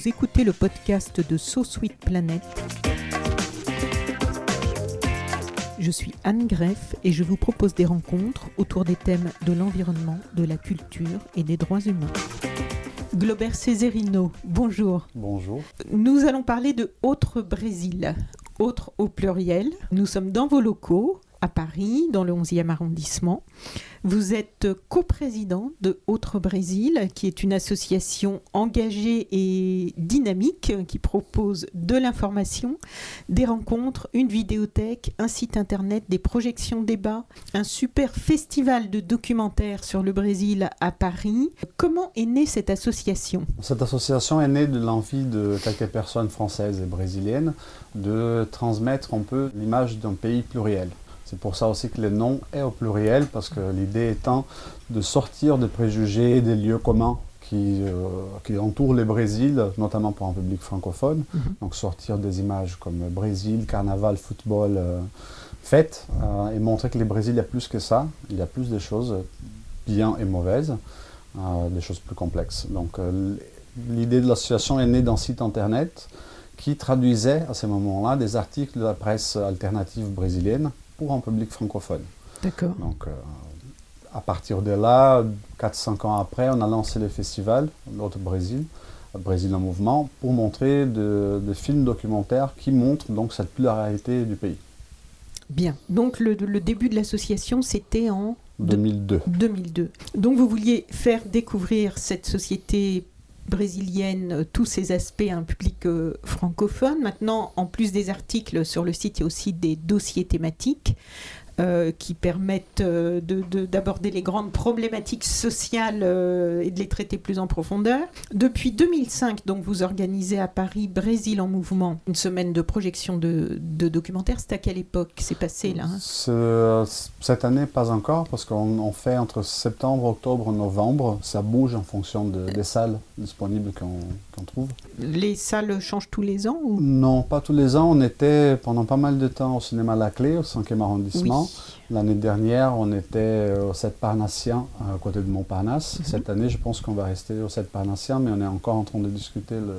Vous écoutez le podcast de So Sweet Planet. Je suis Anne Greff et je vous propose des rencontres autour des thèmes de l'environnement, de la culture et des droits humains. Glober Cesarino, bonjour. Bonjour. Nous allons parler de Autre Brésil. Autre au pluriel. Nous sommes dans vos locaux à Paris, dans le 11e arrondissement. Vous êtes coprésident de Autre Brésil, qui est une association engagée et dynamique qui propose de l'information, des rencontres, une vidéothèque, un site internet, des projections débats, un super festival de documentaires sur le Brésil à Paris. Comment est née cette association? Cette association est née de l'envie de quelques personnes françaises et brésiliennes de transmettre un peu l'image d'un pays pluriel. C'est pour ça aussi que le nom est au pluriel, parce que l'idée étant de sortir des préjugés et des lieux communs qui, euh, qui entourent le Brésil, notamment pour un public francophone. Mhm. Donc sortir des images comme Brésil, carnaval, football, euh, fête, euh, et montrer que le Brésil, il y a plus que ça, il y a plus de choses bien et mauvaises, des choses plus complexes. Donc l'idée de l'association est née d'un site internet qui traduisait à ce moment-là des articles de la presse alternative brésilienne pour un public francophone. D'accord. Donc, euh, à partir de là, 4-5 ans après, on a lancé le festival, l'autre Brésil, Brésil en mouvement, pour montrer de, de films documentaires qui montrent donc cette pluralité du pays. Bien. Donc le, le début de l'association, c'était en 2002. 2002. Donc vous vouliez faire découvrir cette société brésilienne, euh, tous ses aspects à un public euh, francophone. Maintenant, en plus des articles sur le site, il y a aussi des dossiers thématiques. Euh, qui permettent euh, de- de- d'aborder les grandes problématiques sociales euh, et de les traiter plus en profondeur. Depuis 2005, donc, vous organisez à Paris Brésil en mouvement, une semaine de projection de, de documentaires. C'est à quelle époque C'est passé là hein? Ce- cette année, pas encore, parce qu'on on fait entre septembre, octobre, novembre. Ça bouge en fonction de- des salles disponibles qu'on trouve. Les salles changent tous les ans ou... Non, pas tous les ans. On était pendant pas mal de temps au cinéma La Clé, au 5e arrondissement. L'année dernière, on était euh, au 7 Parnassien, à côté de Montparnasse. Mhm. Cette année, je pense qu'on va rester au 7 Parnassien, mais on est encore en train de discuter le.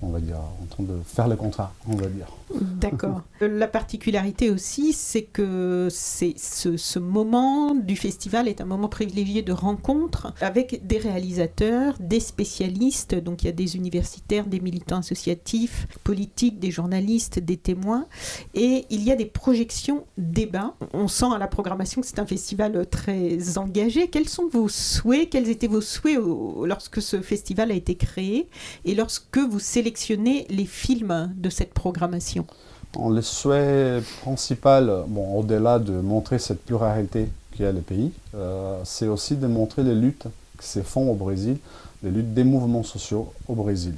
On va dire, en train de faire le contrat, on va dire. D'accord. La particularité aussi, c'est que c'est ce, ce moment du festival est un moment privilégié de rencontre avec des réalisateurs, des spécialistes. Donc il y a des universitaires, des militants associatifs, politiques, des journalistes, des témoins. Et il y a des projections débats. On sent à la programmation que c'est un festival très engagé. Quels sont vos souhaits? Quels étaient vos souhaits lorsque ce festival a été créé? Et lorsque vous les films de cette programmation On le souhait principal, bon, au-delà de montrer cette pluralité qu'il y a le pays, euh, c'est aussi de montrer les luttes qui se font au Brésil, les luttes des mouvements sociaux au Brésil.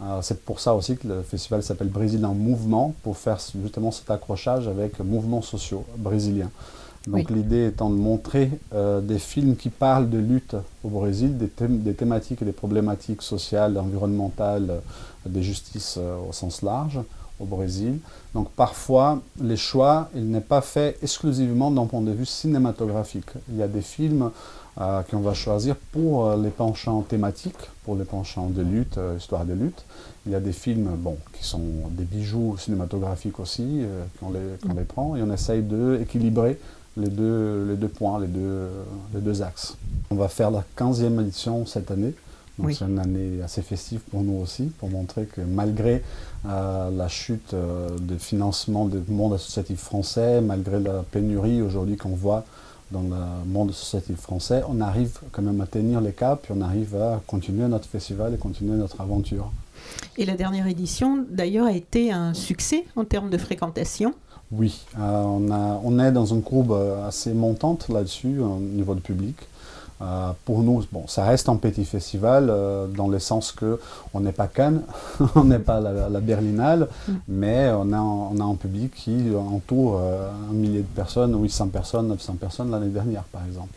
Euh, c'est pour ça aussi que le festival s'appelle Brésil en mouvement, pour faire justement cet accrochage avec mouvements sociaux brésiliens. Donc Oui. l'idée étant de montrer euh, des films qui parlent de lutte au Brésil, des, thém- des thématiques et des problématiques sociales, environnementales, des justices euh, au sens large au Brésil. Donc parfois, les choix, il n'est pas fait exclusivement d'un point de vue cinématographique. Il y a des films euh, qu'on va choisir pour euh, les penchants thématiques, pour les penchants de lutte, euh, histoire de lutte. Il y a des films bon, qui sont des bijoux cinématographiques aussi, qu'on les, qu'on les prend, et on essaye d'équilibrer les deux, les deux points, les deux, les deux axes. On va faire la 15e édition cette année. Donc Oui. c'est une année assez festive pour nous aussi, pour montrer que malgré euh, la chute euh, de financement du monde associatif français, malgré la pénurie aujourd'hui qu'on voit dans le monde associatif français, on arrive quand même à tenir les caps, puis on arrive à continuer notre festival et continuer notre aventure. Et la dernière édition, d'ailleurs, a été un succès en termes de fréquentation. Oui, euh, on, a, on, est dans une courbe assez montante là-dessus au niveau du public. Euh, pour nous, bon, ça reste un petit festival euh, dans le sens que on n'est pas Cannes, on n'est pas la, Berlinale, mm. mais on a, on a un public qui entoure un millier de personnes, 800 personnes, 900 personnes l'année dernière, par exemple.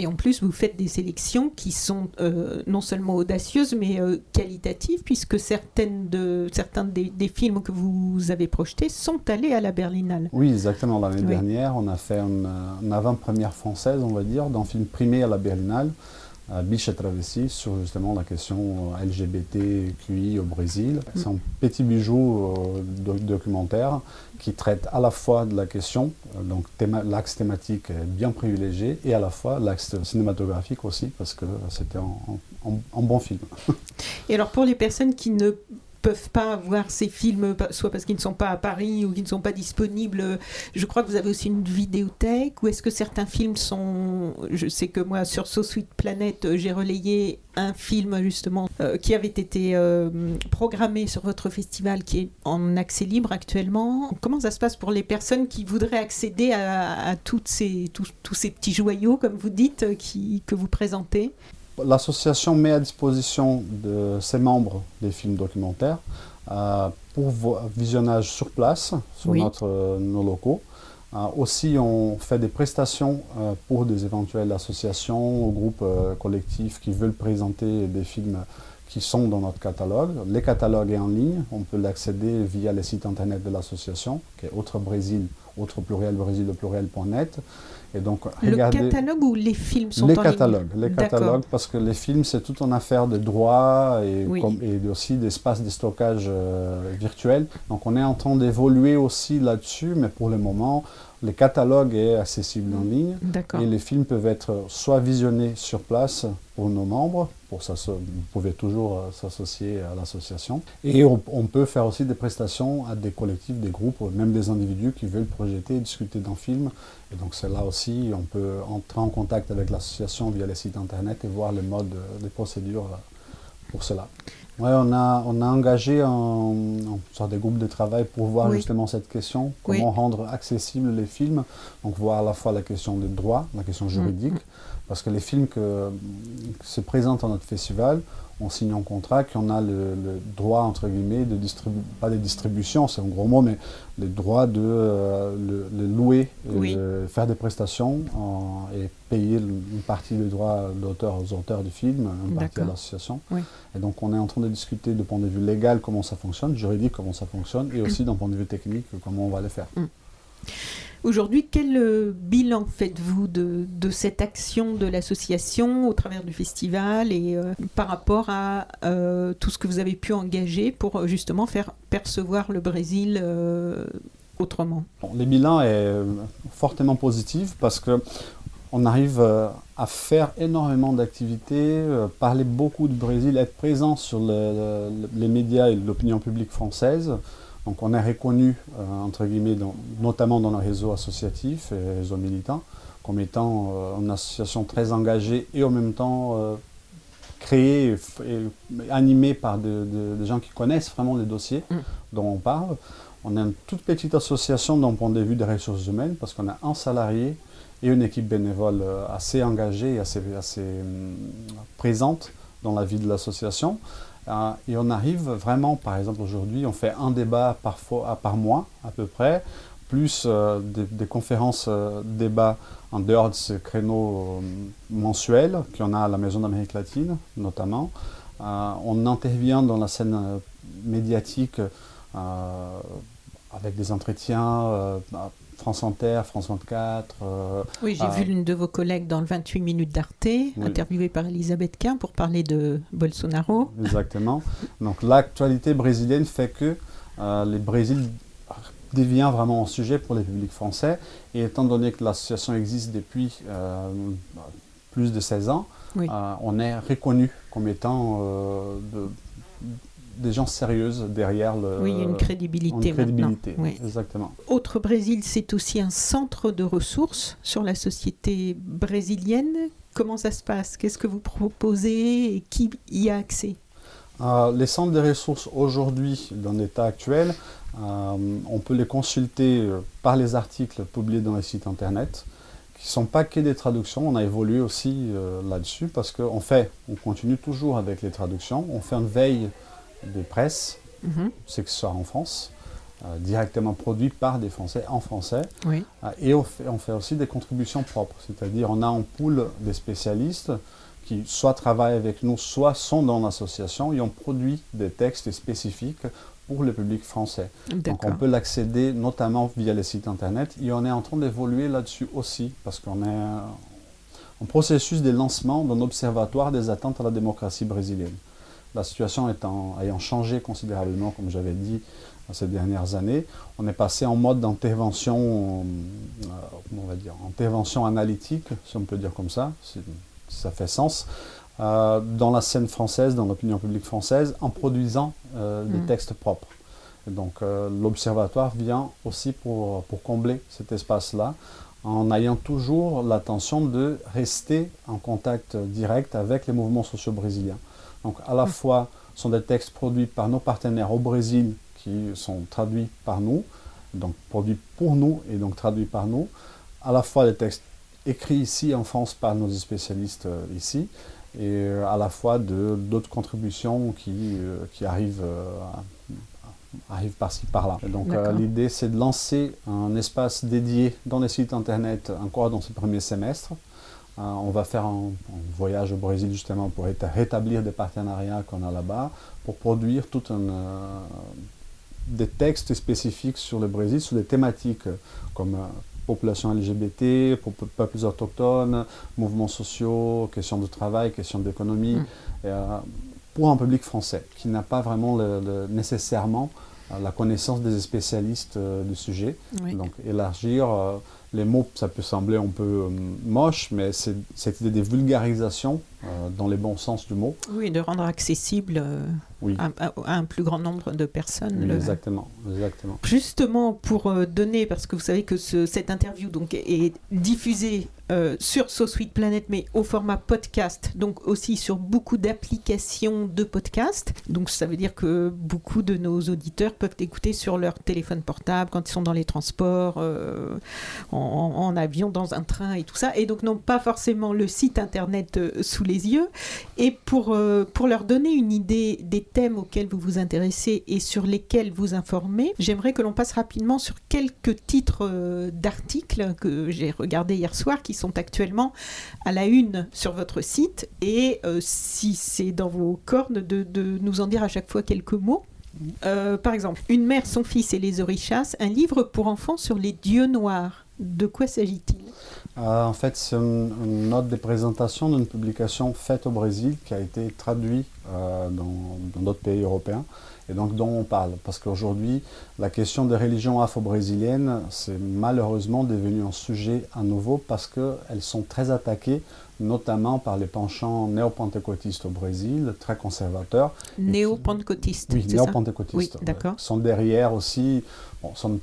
Et en plus, vous faites des sélections qui sont euh, non seulement audacieuses, mais euh, qualitatives, puisque certaines de, certains des, films que vous avez projetés sont allés à la Berlinale. Oui, exactement. L'année dernière, on a fait une, une avant-première française, on va dire, d'un film primé à la Berlinale. Biche Travessie sur justement la question euh, LGBTQI au Brésil. Mm. C'est un petit bijou euh, documentaire qui traite à la fois de la question, euh, donc l'axe thématique est bien privilégié, et à la fois l'axe cinématographique aussi, parce que c'était un bon film. Et alors pour les personnes qui ne peuvent pas voir ces films, soit parce qu'ils ne sont pas à Paris ou qu'ils ne sont pas disponibles. Je crois que vous avez aussi une vidéothèque. Ou est-ce que certains films sont. Je sais que moi, sur So Sweet Planet, euh, j'ai relayé un film justement euh, qui avait été euh, programmé sur votre festival qui est en accès libre actuellement. Comment ça se passe pour les personnes qui voudraient accéder à, toutes ces, tous, ces petits joyaux, comme vous dites, que vous présentez? L'association met à disposition de ses membres des films documentaires euh, pour visionnage sur place, sur notre, nos locaux. Euh, aussi, on fait des prestations euh, pour des éventuelles associations ou groupes collectifs qui veulent présenter des films qui sont dans notre catalogue. Les catalogues est en ligne, on peut l'accéder via le site internet de l'association, qui est Autre Brésil, autre pluriel, Brésil, pluriel.net. Et donc, le catalogue ou les films sont les catalogues, Les catalogues, parce que les films, c'est toute une affaire de droit et, et aussi d'espace de stockage euh, virtuel. Donc on est en train d'évoluer aussi là-dessus, mais pour le moment, le catalogue est accessible en ligne et les films peuvent être soit visionnés sur place pour nos membres, pour ça, vous pouvez toujours euh, s'associer à l'association, et on, peut faire aussi des prestations à des collectifs, des groupes, même des individus qui veulent projeter et discuter d'un film. Et donc c'est là aussi, on peut entrer en contact avec l'association via les sites internet et voir le mode, des procédures euh, pour cela. Ouais, on a, on a engagé un, sorte de groupe de travail pour voir justement cette question, comment rendre accessibles les films, donc voir à la fois la question des droits, la question mm, juridique, parce que les films que, se présentent à notre festival, on signe un contrat qu'on a le, droit, entre guillemets, de distribuer, pas de distribution, c'est un gros mot, mais le droit de euh, le, louer, de faire des prestations et payer une partie des droits d'auteur aux auteurs du film, une partie à l'association. Et donc on est en train de discuter de point de vue légal comment ça fonctionne, juridique comment ça fonctionne, et aussi d'un point de vue technique comment on va le faire. Mm. Aujourd'hui, quel euh, bilan faites-vous de, cette action de l'association au travers du festival et euh, par rapport à euh, tout ce que vous avez pu engager pour justement faire percevoir le Brésil autrement? Le bilan est fortement positif parce que on arrive à faire énormément d'activités, parler beaucoup du Brésil, être présent sur les médias et l'opinion publique française. Donc on est reconnu, euh, entre guillemets, notamment dans le réseau associatif et réseau militant, comme étant euh, une association très engagée et en même temps euh, créée et, animée par des gens qui connaissent vraiment les dossiers mm. dont on parle. On est une toute petite association d'un point de vue des ressources humaines parce qu'on a un salarié et une équipe bénévole assez engagée et assez, assez hum, présente dans la vie de l'association. Euh, et on arrive vraiment, par exemple aujourd'hui, on fait un débat par, mois à peu près, plus euh, des, conférences euh, débats en dehors de ce créneau mensuel qu'on a à la Maison d'Amérique latine notamment. on intervient dans la scène médiatique avec des entretiens France Inter, France 24. Euh, oui, j'ai vu l'une de vos collègues dans le 28 minutes d'Arte, interviewée par Elisabeth Quint pour parler de Bolsonaro. Exactement. Donc l'actualité brésilienne fait que euh, le Brésil devient vraiment un sujet pour les publics français. Et étant donné que l'association existe depuis euh, plus de 16 ans, on est reconnu comme étant des gens sérieuses derrière le. Oui, une crédibilité. Une crédibilité, oui. exactement. Autre Brésil, c'est aussi un centre de ressources sur la société brésilienne. Comment ça se passe? Qu'est-ce que vous proposez et qui y a accès? Euh, Les centres de ressources aujourd'hui, dans l'état actuel, euh, on peut les consulter euh, par les articles publiés dans les sites internet qui ne sont pas que des traductions. On a évolué aussi là-dessus parce qu'on fait, on continue toujours avec les traductions. On fait une veille de presse, mhm. c'est que ce soit en France, directement produit par des Français en français. et on fait, on fait, aussi des contributions propres, c'est-à-dire on a en pool des spécialistes qui soit travaillent avec nous, soit sont dans l'association et ont produit des textes spécifiques pour le public français. Donc on peut l'accéder notamment via les sites internet et on est en train d'évoluer là-dessus aussi parce qu'on est en processus de lancement d'un observatoire des attentes à la démocratie brésilienne. La situation étant, ayant changé considérablement, comme j'avais dit, ces dernières années, on est passé en mode d'intervention, euh, on va dire, intervention analytique, si on peut dire comme ça ça fait sens, euh, dans la scène française, dans l'opinion publique française, en produisant euh, des mm. textes propres. donc l'Observatoire vient aussi pour, pour combler cet espace-là, en ayant toujours l'intention de rester en contact direct avec les mouvements sociaux brésiliens. Donc à la fois, ce sont des textes produits par nos partenaires au Brésil, qui sont traduits par nous, donc produits pour nous et donc traduits par nous, à la fois des textes écrit ici en France par nos spécialistes euh, ici, et euh, à la fois d'autres contributions qui, euh, qui arrivent, arrivent par-ci par-là. Donc l'idée c'est de lancer un espace dédié dans les sites internet encore dans ce premier semestre. On va faire un, voyage au Brésil justement pour rétablir des partenariats qu'on a là-bas, pour produire tout un, des textes spécifiques sur le Brésil, sur des thématiques comme population LGBT, peuples autochtones, mouvements sociaux, questions de travail, questions d'économie, mm. euh, pour un public français qui n'a pas vraiment nécessairement euh, la connaissance des spécialistes euh, du sujet. Donc élargir les mots, ça peut sembler un peu moche, mais c'est cette idée de vulgarisation dans les bons sens du mot. Oui, de rendre accessible à, un plus grand nombre de personnes. Exactement, exactement. Justement, pour euh, donner, parce que vous savez que cette interview donc, est diffusée euh, sur So Sweet Planet, mais au format podcast, donc aussi sur beaucoup d'applications de podcast. Donc ça veut dire que beaucoup de nos auditeurs peuvent écouter sur leur téléphone portable quand ils sont dans les transports, euh, en, avion, dans un train et tout ça, et donc n'ont pas forcément le site internet sous les yeux. Et pour, pour leur donner une idée des thèmes auxquels vous vous intéressez et sur lesquels vous informez, j'aimerais que l'on passe rapidement sur quelques titres euh, d'articles que j'ai regardés hier soir qui sont actuellement à la une sur votre site et euh, si c'est dans vos cornes de, nous en dire à chaque fois quelques mots. Euh, par exemple, Une mère, son fils et les orichas, un livre pour enfants sur les dieux noirs. De quoi s'agit-il? En fait, c'est une, note de présentation d'une publication faite au Brésil qui a été traduite dans d'autres pays européens et donc dont on parle. Parce qu'aujourd'hui, la question des religions afro-brésiliennes, c'est malheureusement devenu un sujet à nouveau parce qu'elles sont très attaquées, notamment par les penchants néo-pentecôtistes au Brésil, très conservateurs. Néo-pentecôtistes Oui, néo-pentecôtistes. Oui, d'accord. sont derrière aussi, bon, sont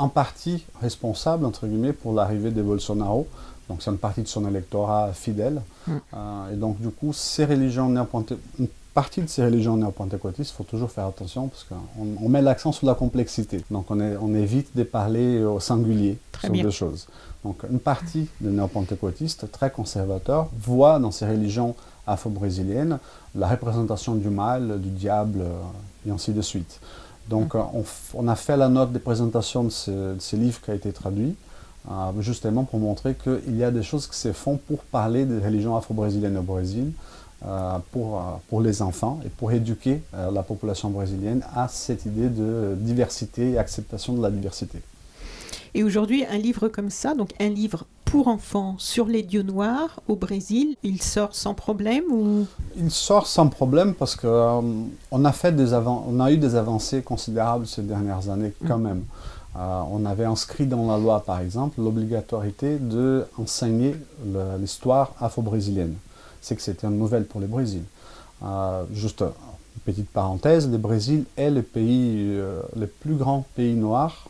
en partie responsables, entre guillemets, pour l'arrivée des Bolsonaro. Donc c'est une partie de son électorat fidèle. Mm. Euh, et donc du coup, ces religions néo-pentecôtistes partie de ces religions néo-pentecôtistes, il faut toujours faire attention parce qu'on met l'accent sur la complexité. Donc on, est, on évite de parler au singulier sur deux choses. Donc une partie des néo-pentecôtistes, très conservateurs, voit dans ces religions afro-brésiliennes la représentation du mal, du diable euh, et ainsi de suite. Donc mm. on, a fait la note de présentation de ce, livre qui a été traduit. Euh, justement pour montrer qu'il y a des choses qui se font pour parler des religions afro-brésiliennes au Brésil, euh, pour, euh, pour les enfants et pour éduquer euh, la population brésilienne à cette idée de diversité et acceptation de la diversité. Et aujourd'hui, un livre comme ça, donc un livre pour enfants sur les dieux noirs au Brésil, il sort sans problème ou? Il sort sans problème parce qu'on on a fait des on a eu des avancées considérables ces dernières années quand mm. même. on avait inscrit dans la loi, par exemple, l'obligatorité d'enseigner l'histoire afro-brésilienne c'est que c'était une nouvelle pour le Brésil. Euh, juste petite parenthèse, le Brésil est le pays, le plus grand pays noir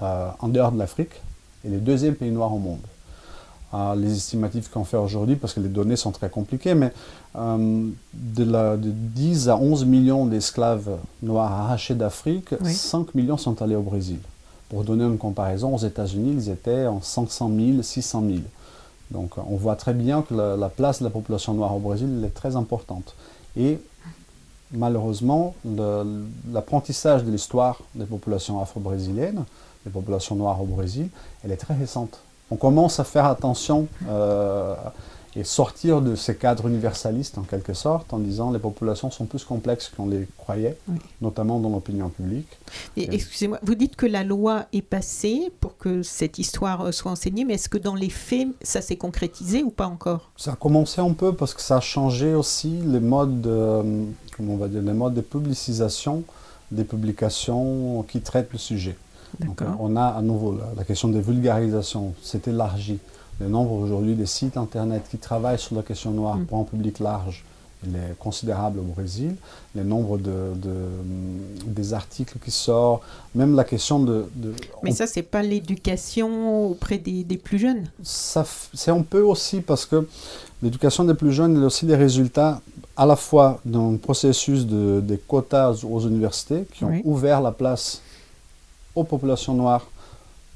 en dehors de l'Afrique et le deuxième pays noir au monde. Les estimatifs qu'on fait aujourd'hui, parce que les données sont très compliquées, mais de, la, de, 10 à 11 millions d'esclaves noirs arrachés d'Afrique, 5 millions sont allés au Brésil. Pour donner une comparaison, aux États-Unis, ils étaient en 500 000, 600 000. Donc on voit très bien que la, place de la population noire au Brésil est très importante. Et malheureusement, l'apprentissage de l'histoire des populations afro-brésiliennes, des populations noires au Brésil, elle est très récente. On commence à faire attention euh, et sortir de ces cadres universalistes en quelque sorte en disant les populations sont plus complexes qu'on les croyait, notamment dans l'opinion publique. Excusez-moi, vous dites que la loi est passée pour que cette histoire euh, soit enseignée, mais est-ce que dans les faits, ça s'est concrétisé ou pas encore? Ça a commencé un peu parce que ça a changé aussi les modes, de, comment on va dire, les modes de publicisation des publications qui traitent le sujet. Donc, on a à nouveau la, la question des vulgarisations, c'est élargi. Le nombre aujourd'hui des sites internet qui travaillent sur la question noire mm. pour un public large, il est considérable au Brésil. Le nombre de, des articles qui sortent, même la question de... Mais ça, c'est pas l'éducation auprès des, des, plus jeunes C'est un peu aussi parce que l'éducation des plus jeunes est aussi des résultats à la fois d'un processus de, des quotas aux universités qui ont ouvert la place aux populations noires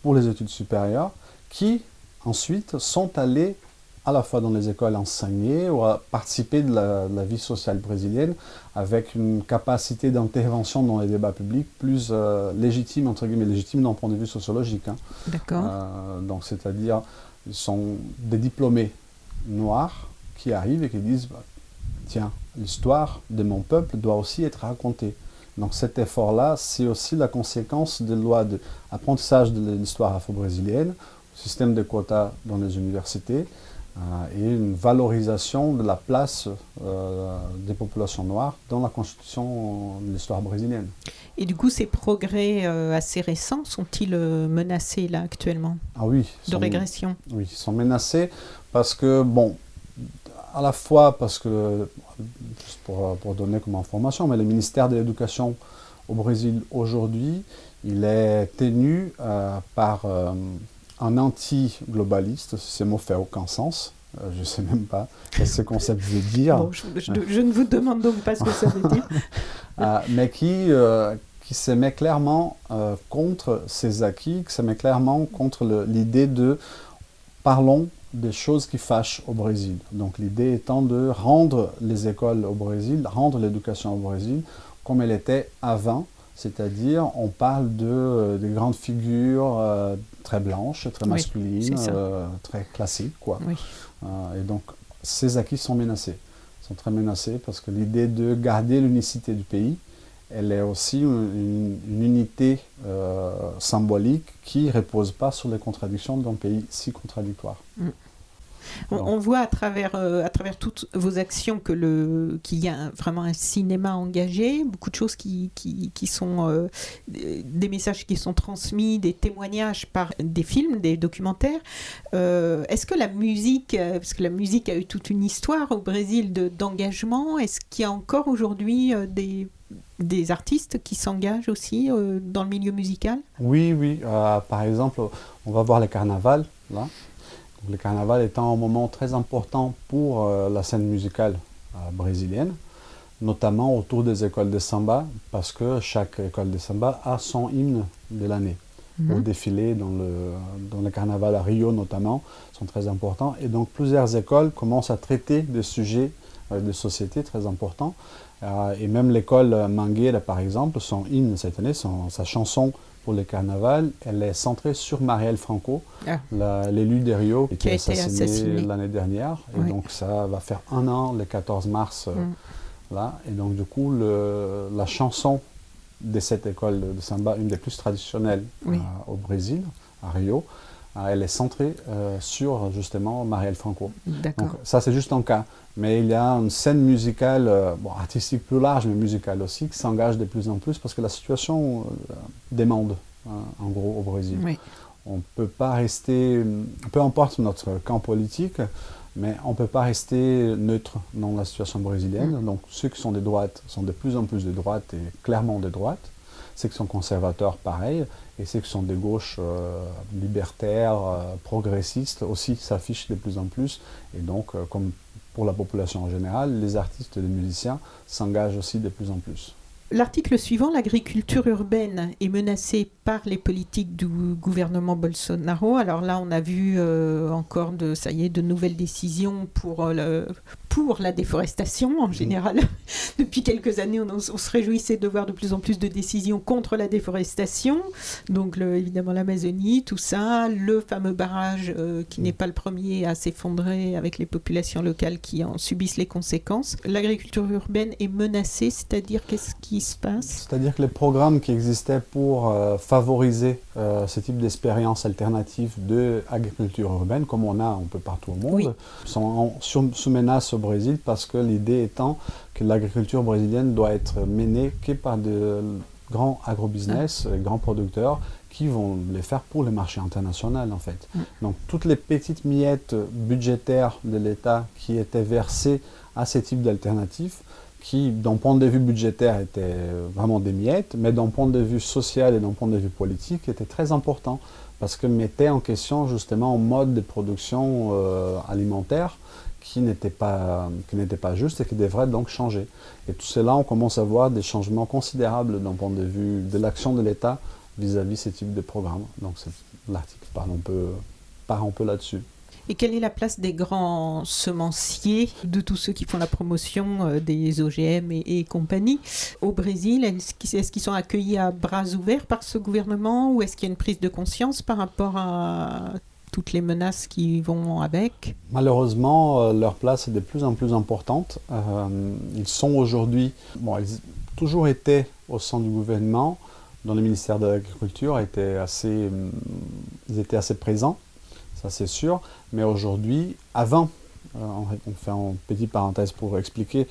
pour les études supérieures, qui ensuite sont allés à la fois dans les écoles enseigner ou à participer de la, vie sociale brésilienne avec une capacité d'intervention dans les débats publics plus euh, légitime, entre guillemets, légitime d'un point de vue sociologique. Hein. D'accord. Euh, donc, c'est-à-dire, ils sont des diplômés noirs qui arrivent et qui disent bah, Tiens, l'histoire de mon peuple doit aussi être racontée. Donc, cet effort-là, c'est aussi la conséquence des lois d'apprentissage de l'histoire afro-brésilienne système de quotas dans les universités euh, et une valorisation de la place euh, des populations noires dans la constitution de l'histoire brésilienne. Et du coup, ces progrès euh, assez récents sont-ils menacés là actuellement? Ah oui. De régression Oui, ils sont menacés parce que, bon, à la fois parce que, juste pour, pour donner comme information, mais le ministère de l'Éducation au Brésil aujourd'hui, il est tenu par un anti-globaliste, ce mot fait aucun sens. Euh, je ne sais même pas ce que ce concept veut dire. je, ne vous demande donc pas ce que ça veut dire. Euh, mais qui, euh, qui se met clairement contre ces acquis, qui se met clairement contre l'idée de parlons des choses qui fâchent au Brésil. Donc l'idée étant de rendre les écoles au Brésil, rendre l'éducation au Brésil comme elle était avant, c'est-à-dire on parle de, des grandes figures très blanche, très masculine, euh, très classique. Quoi. Euh, et donc, ces acquis sont menacés. sont très menacés parce que l'idée de garder l'unicité du pays, elle est aussi une, unité euh, symbolique qui ne repose pas sur les contradictions d'un pays si contradictoire. Mm. On, voit à travers, euh, à travers toutes vos actions qu'il y a vraiment un cinéma engagé, beaucoup de choses qui, qui, sont euh, des messages qui sont transmis, des témoignages par des films, des documentaires. Euh, est-ce que la musique, parce que la musique a eu toute une histoire au Brésil de, d'engagement, est-ce qu'il y a encore aujourd'hui des des artistes qui s'engagent aussi dans le milieu musical? Oui, oui. par exemple, on va voir les carnavals, là le carnaval étant un moment très important pour euh, la scène musicale euh, brésilienne, notamment autour des écoles de samba, parce que chaque école de samba a son hymne de l'année. Mm Au défilé dans le, dans le carnaval à Rio notamment, sont très importants. Et donc plusieurs écoles commencent à traiter des sujets euh, de société très importants. Et même l'école Mangueira, par exemple, son hymne cette année, sa chanson pour le carnaval, elle est centrée sur Marielle Franco, ah. l'élu de Rio, qui, a été assassiné, l'année dernière. Et donc ça va faire un an, le 14 mars. Euh, mm. là. Et donc du coup, le, la chanson de cette école de samba, une des plus traditionnelles euh, au Brésil, à Rio, euh, elle est centrée sur justement Marielle Franco. Donc ça c'est juste un cas. Mais il y a une scène musicale, euh, bon, artistique plus large, mais musicale aussi, qui s'engage de plus en plus parce que la situation euh, demande, hein, en gros, au Brésil. On ne peut pas rester, peu importe notre camp politique, Mais on ne peut pas rester neutre dans la situation brésilienne. Mm. Donc ceux qui sont des droites sont de plus en plus de droite et clairement des droites. Ceux qui sont conservateurs, pareil. Et ceux qui sont des gauches euh, libertaires, euh, progressistes, aussi s'affichent de plus en plus. Et donc, euh, comme pour la population en général, les artistes et les musiciens s'engagent aussi de plus en plus. L'article suivant, l'agriculture urbaine est menacée par les politiques du gouvernement Bolsonaro. Alors là, on a vu euh, encore de, ça y est, de nouvelles décisions pour, euh, le, pour la déforestation en général. Depuis quelques années, on, on, se réjouissait de voir de plus en plus de décisions contre la déforestation. Donc le, évidemment l'Amazonie, tout ça, le fameux barrage euh, qui n'est pas le premier à s'effondrer avec les populations locales qui en subissent les conséquences. L'agriculture urbaine est menacée, c'est-à-dire qu'est-ce qui se passe? C'est-à-dire que les programmes qui existaient pour euh, favoriser euh, ce type d'expérience alternative de agriculture urbaine, comme on a un peu partout au monde, Oui. sont en- sous, sous menace au Brésil parce que l'idée étant que l'agriculture brésilienne doit être menée que par de grands agrobusiness, grands producteurs qui vont les faire pour le marché international en fait. Donc toutes les petites miettes budgétaires de l'État qui étaient versées à ces types d'alternatives, qui d'un point de vue budgétaire étaient vraiment des miettes, mais d'un point de vue social et d'un point de vue politique étaient très importants parce que mettaient en question justement un mode de production euh, alimentaire qui n'était pas, qui pas juste et qui devrait donc changer. Et tout cela, on commence à voir des changements considérables d'un point de vue de l'action de l'État vis-à-vis ces types de programmes. Donc l'article un peu, part un peu là-dessus. Et quelle est la place des grands semenciers, de tous ceux qui font la promotion euh, des OGM et, compagnie au Brésil? Est-ce qu'ils sont accueillis à bras ouverts par ce gouvernement ou est-ce qu'il y a une prise de conscience par rapport à toutes les menaces qui vont avec? Malheureusement, euh, leur place est de plus en plus importante. Euh, ils sont aujourd'hui, bon, ils ont toujours été au sein du gouvernement, dans le ministère de l'Agriculture, assez, hum, ils étaient assez présents, ça c'est sûr. Mais aujourd'hui, avant, euh, on, fait une petite parenthèse pour expliquer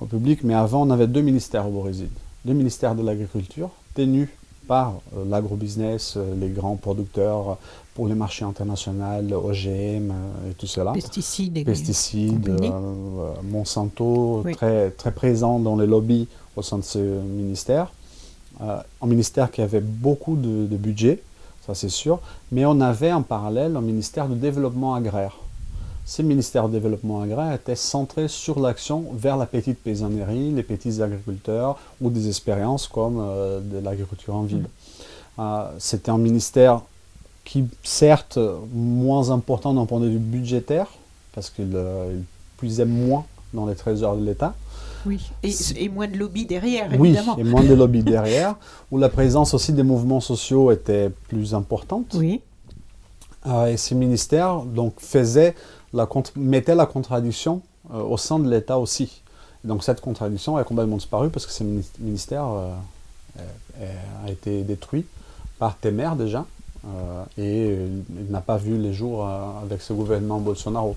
au public, mais avant on avait deux ministères au Brésil. Le ministère de l'Agriculture, tenu par euh, l'agrobusiness, euh, les grands producteurs pour les marchés internationaux, OGM et tout cela Pesticides pesticides, euh, Monsanto, Oui. très, très présent dans les lobbies au sein de ce ministère. Euh, un ministère qui avait beaucoup de, de budget, ça c'est sûr, mais on avait en parallèle un ministère du développement agraire. Ce ministère du développement agraire était centré sur l'action vers la petite paysannerie, les petits agriculteurs ou des expériences comme euh, de l'agriculture en ville. Euh, C'était un ministère qui, certes, moins important d'un point de vue budgétaire, parce qu'il euh, puisait moins dans les trésors de l'État. Oui, et, et moins de lobby derrière, Oui, évidemment. et moins de lobbies derrière, où la présence aussi des mouvements sociaux était plus importante. Oui, Euh, et ces ministères donc, faisaient la mettaient la contradiction euh, au sein de l'État aussi. Donc cette contradiction a complètement disparu parce que ce mini- ministère euh, a été détruit par Temer déjà, euh, et il n'a pas vu les jours avec ce gouvernement Bolsonaro.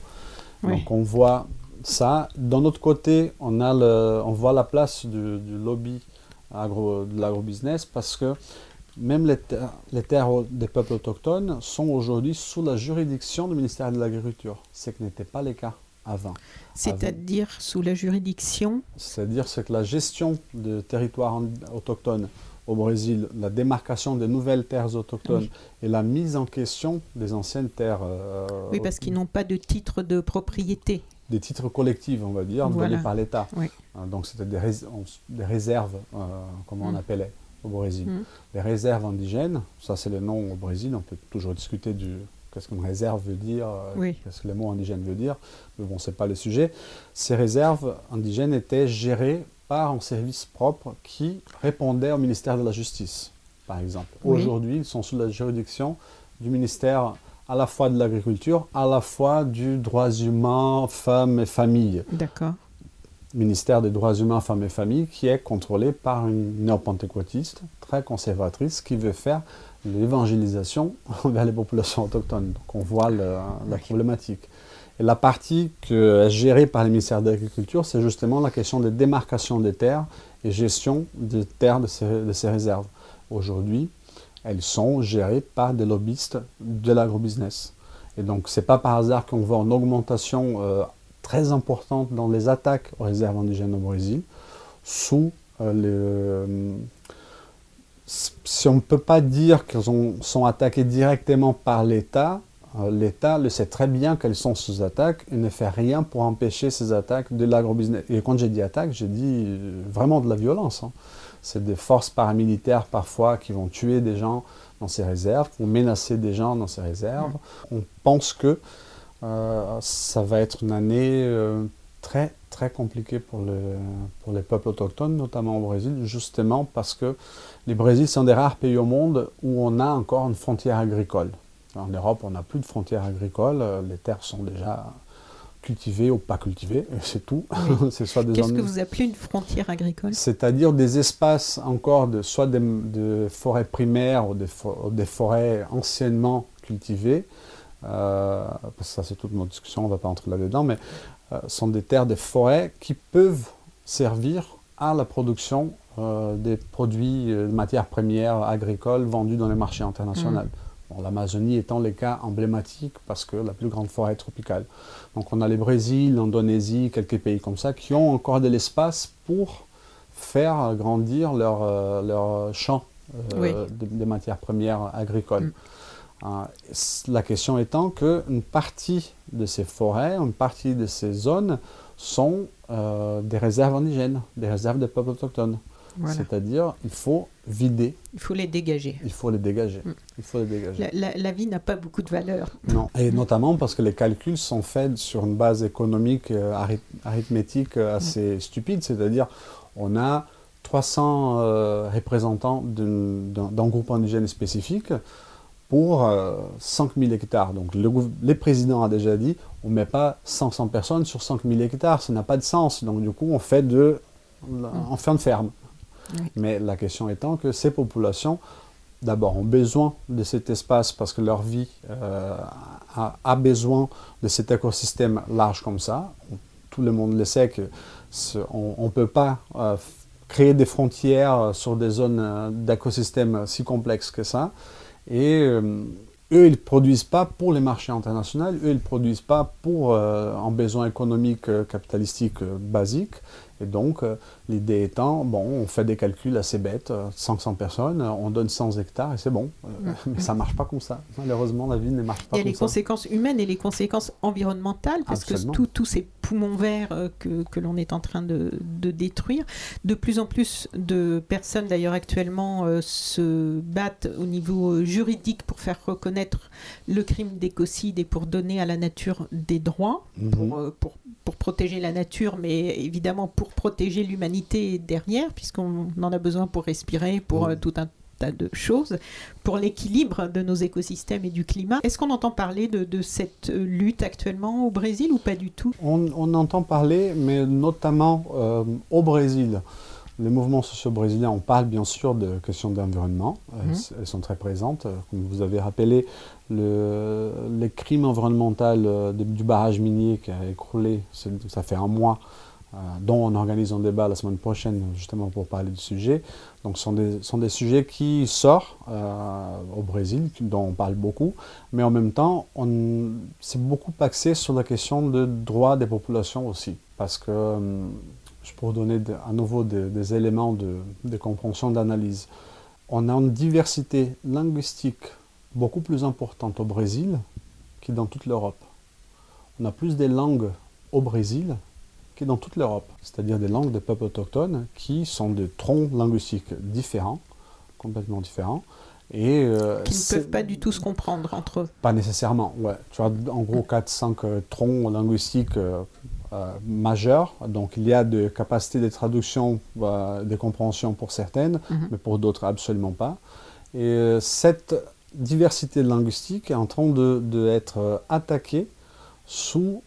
Oui. Donc on voit ça. D'un autre côté, on, a le, on voit la place du, du lobby agro, de l'agrobusiness parce que même les, terres- les terres des peuples autochtones sont aujourd'hui sous la juridiction du ministère de l'Agriculture, ce qui n'était pas le cas avant. c'est-à-dire sous la juridiction? C'est-à-dire c'est que la gestion des territoires autochtones au Brésil, la démarcation des nouvelles terres autochtones Oui. et la mise en question des anciennes terres, euh, Oui, parce qu'ils n'ont pas de titre de propriété. Des titres collectifs, on va dire, Voilà. donnés par l'État. Oui. Euh, donc c'était des, rés- on- des réserves, euh, comme on Mm. appelait au Brésil. Mm. Les réserves indigènes, ça c'est le nom au Brésil, on peut toujours discuter du qu'est-ce qu'une réserve veut dire, euh, Oui. qu'est-ce que le mot indigène veut dire, mais bon, c'est pas le sujet. Ces réserves indigènes étaient gérées par un service propre qui répondait au ministère de la Justice, par exemple. Oui. Aujourd'hui, ils sont sous la juridiction du ministère à la fois de l'agriculture, à la fois du droits humains, femmes et familles D'accord. ministère des droits humains, femmes et familles, qui est contrôlé par une néo-pentecôtiste très conservatrice qui veut faire l'évangélisation vers les populations autochtones. Donc on voit le- la problématique. Et la partie que est gérée par le ministère de l'Agriculture, c'est justement la question de démarcation des terres et gestion des terres de ces, de ces réserves. Aujourd'hui, elles sont gérées par des lobbyistes de l'agrobusiness. Et donc, c'est pas par hasard qu'on voit une augmentation euh, très importante dans les attaques aux réserves indigènes au Brésil, sous le si on ne peut pas dire qu'elles sont attaquées directement par l'État, euh, l'État le sait très bien qu'elles sont sous attaque et ne fait rien pour empêcher ces attaques de l'agrobusiness. Et quand j'ai dit attaque, j'ai dit euh, vraiment de la violence. Hein. C'est des forces paramilitaires parfois qui vont tuer des gens dans ces réserves, ou menacer des gens dans ces réserves. On pense que euh, ça va être une année très très compliquée pour, le, pour les peuples autochtones, notamment au Brésil, justement parce que le Brésil, c'est un des rares pays au monde où on a encore une frontière agricole. En Europe, on n'a plus de frontière agricole. Euh, les terres sont déjà cultivées ou pas cultivées, c'est tout. Qu'est-ce que vous appelez une frontière agricole? C'est-à-dire des espaces encore, de, soit de forêts primaires ou des, forêts anciennement cultivées. Euh, ça, c'est toute notre discussion, on ne va pas entrer là-dedans, mais euh, sont des terres, des forêts qui peuvent servir à la production euh, des produits, de matières premières agricoles vendus dans les marchés internationaux. L'Amazonie étant le cas emblématique parce que la plus grande forêt tropicale. Donc on a le Brésil, l'Indonésie, quelques pays comme ça qui ont encore de l'espace pour faire grandir leur, euh, leur champ euh, de, matières premières agricoles. Mm. la question étant qu'une partie de ces forêts, une partie de ces zones sont des réserves indigènes, des réserves des peuples autochtones. C'est-à-dire, il faut vider. Il faut les dégager. Il faut les dégager. Mm. Il faut les dégager. La, vie n'a pas beaucoup de valeur. Non, et notamment parce que les calculs sont faits sur une base économique, euh, arithmétique euh, assez mm. stupide. C'est-à-dire, on a 300 euh, représentants d'un groupe indigène spécifique pour 5 000 hectares. Donc le, le, président a déjà dit, on ne met pas 500 personnes sur 5 000 hectares, ça n'a pas de sens. Donc du coup, on fait de, on fait une ferme. Mais la question étant que ces populations, d'abord, ont besoin de cet espace parce que leur vie euh, a, besoin de cet écosystème large comme ça. Tout le monde le sait qu'on ne peut pas euh, créer des frontières sur des zones euh, d'écosystème si complexes que ça. Et eux, ils ne produisent pas pour les marchés internationaux, eux, ils ne produisent pas pour un besoin économique capitalistique basique. Et donc, euh, l'idée étant, bon, on fait des calculs assez bêtes, 500 euh, personnes, on donne 100 hectares et c'est bon. Euh. Mais ça ne marche pas comme ça. Malheureusement, la vie ne marche pas comme ça. Il y a les conséquences humaines et les conséquences environnementales, parce que tous ces poumons verts que, que l'on est en train de, de, détruire, de plus en plus de personnes, d'ailleurs actuellement, se battent au niveau juridique pour faire reconnaître le crime d'écocide et pour donner à la nature des droits, mm-hmm. pour, pour, pour protéger la nature, mais évidemment pour protéger l'humanité derrière, puisqu'on en a besoin pour respirer, pour euh, tout un tas de choses, pour l'équilibre de nos écosystèmes et du climat. Est-ce qu'on entend parler de, cette lutte actuellement au Brésil ou pas du tout? On, entend parler, mais notamment euh, au Brésil. Les mouvements sociaux brésiliens, on parle bien sûr de questions d'environnement, euh, mhm. elles sont très présentes. Comme vous avez rappelé, le, les crimes environnementaux du barrage minier qui a écroulé, ça fait un mois, euh, dont on organise un débat la semaine prochaine justement pour parler du sujet. Donc ce sont des, sont des sujets qui sortent euh, au Brésil, dont on parle beaucoup, mais en même temps, c'est beaucoup axé sur la question de droit des populations aussi, parce que, euh, je pourrais donner à nouveau des, éléments de, de compréhension, d'analyse. On a une diversité linguistique beaucoup plus importante au Brésil que dans toute l'Europe. On a plus des langues au Brésil dans toute l'Europe, c'est-à-dire des langues de peuples autochtones qui sont de troncs linguistiques différents, complètement différents. Et, euh, qui ne peuvent pas du tout se comprendre entre eux. Pas nécessairement, ouais. Tu as en gros 4-5 euh, troncs linguistiques euh, majeurs, donc il y a des capacités de traduction, de compréhension pour certaines, mhm. mais pour d'autres absolument pas. Et cette diversité linguistique est en train d'être de, être attaquée sous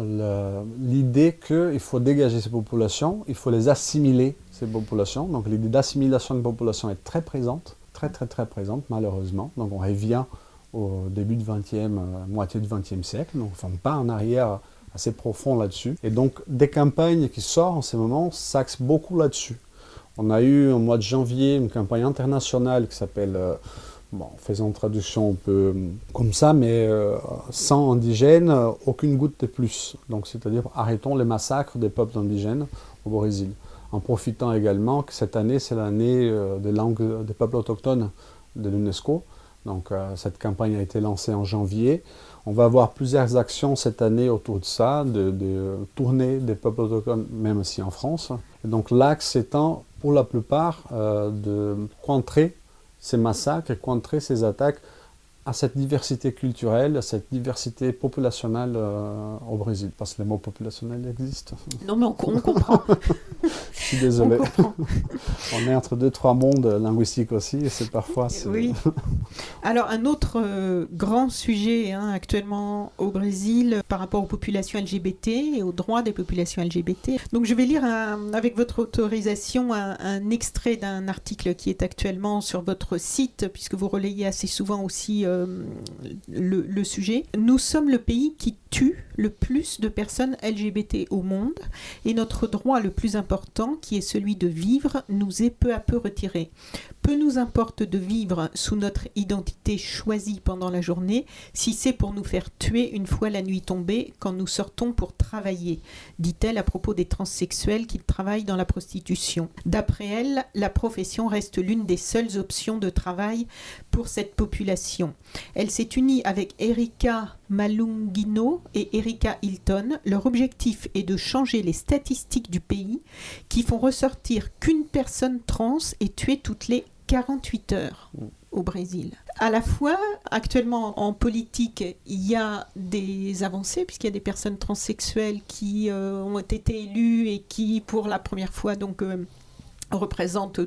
l'idée qu'il faut dégager ces populations, il faut les assimiler, ces populations. Donc l'idée d'assimilation de population est très présente, très très très présente malheureusement. Donc on revient au début du 20e, euh, moitié du 20e siècle, donc on pas en arrière assez profond là-dessus. Et donc des campagnes qui sortent en ce moment s'axent beaucoup là-dessus. On a eu au mois de janvier une campagne internationale qui s'appelle... Euh, bon, faisant une traduction un peu comme ça, mais sans indigènes, aucune goutte de plus. Donc, c'est-à-dire, arrêtons les massacres des peuples indigènes au Brésil. En profitant également que cette année, c'est l'année des langues des peuples autochtones de l'UNESCO. Donc, cette campagne a été lancée en janvier. On va avoir plusieurs actions cette année autour de ça, de, de tournées des peuples autochtones, même aussi en France. Et donc l'axe étant, pour la plupart, euh, de contrer ces massacres contrer ces attaques à cette diversité culturelle, à cette diversité populationnelle euh, au Brésil. Parce que les mots populationnels existent. Non, mais on, comprend. Je suis désolé. On, est entre deux, trois mondes linguistiques aussi, et c'est parfois... Oui. Alors, un autre euh, grand sujet hein, actuellement au Brésil par rapport aux populations LGBT et aux droits des populations LGBT. Donc, je vais lire, avec votre autorisation, un, extrait d'un article qui est actuellement sur votre site, puisque vous relayez assez souvent aussi... Euh, euh, le, sujet. Nous sommes le pays qui tue le plus de personnes LGBT au monde et notre droit le plus important, qui est celui de vivre, nous est peu à peu retiré. Peu nous importe de vivre sous notre identité choisie pendant la journée si c'est pour nous faire tuer une fois la nuit tombée quand nous sortons pour travailler, dit-elle à propos des transsexuels qui travaillent dans la prostitution. D'après elle, la profession reste l'une des seules options de travail pour cette population. Elle s'est unie avec Erika Malungino et Erika Hilton. Leur objectif est de changer les statistiques du pays qui font ressortir qu'une personne trans est tuée toutes les 48 heures au Brésil. À la fois, actuellement en politique, il y a des avancées puisqu'il y a des personnes transsexuelles qui euh, ont été élues et qui, pour la première fois, donc euh, représentent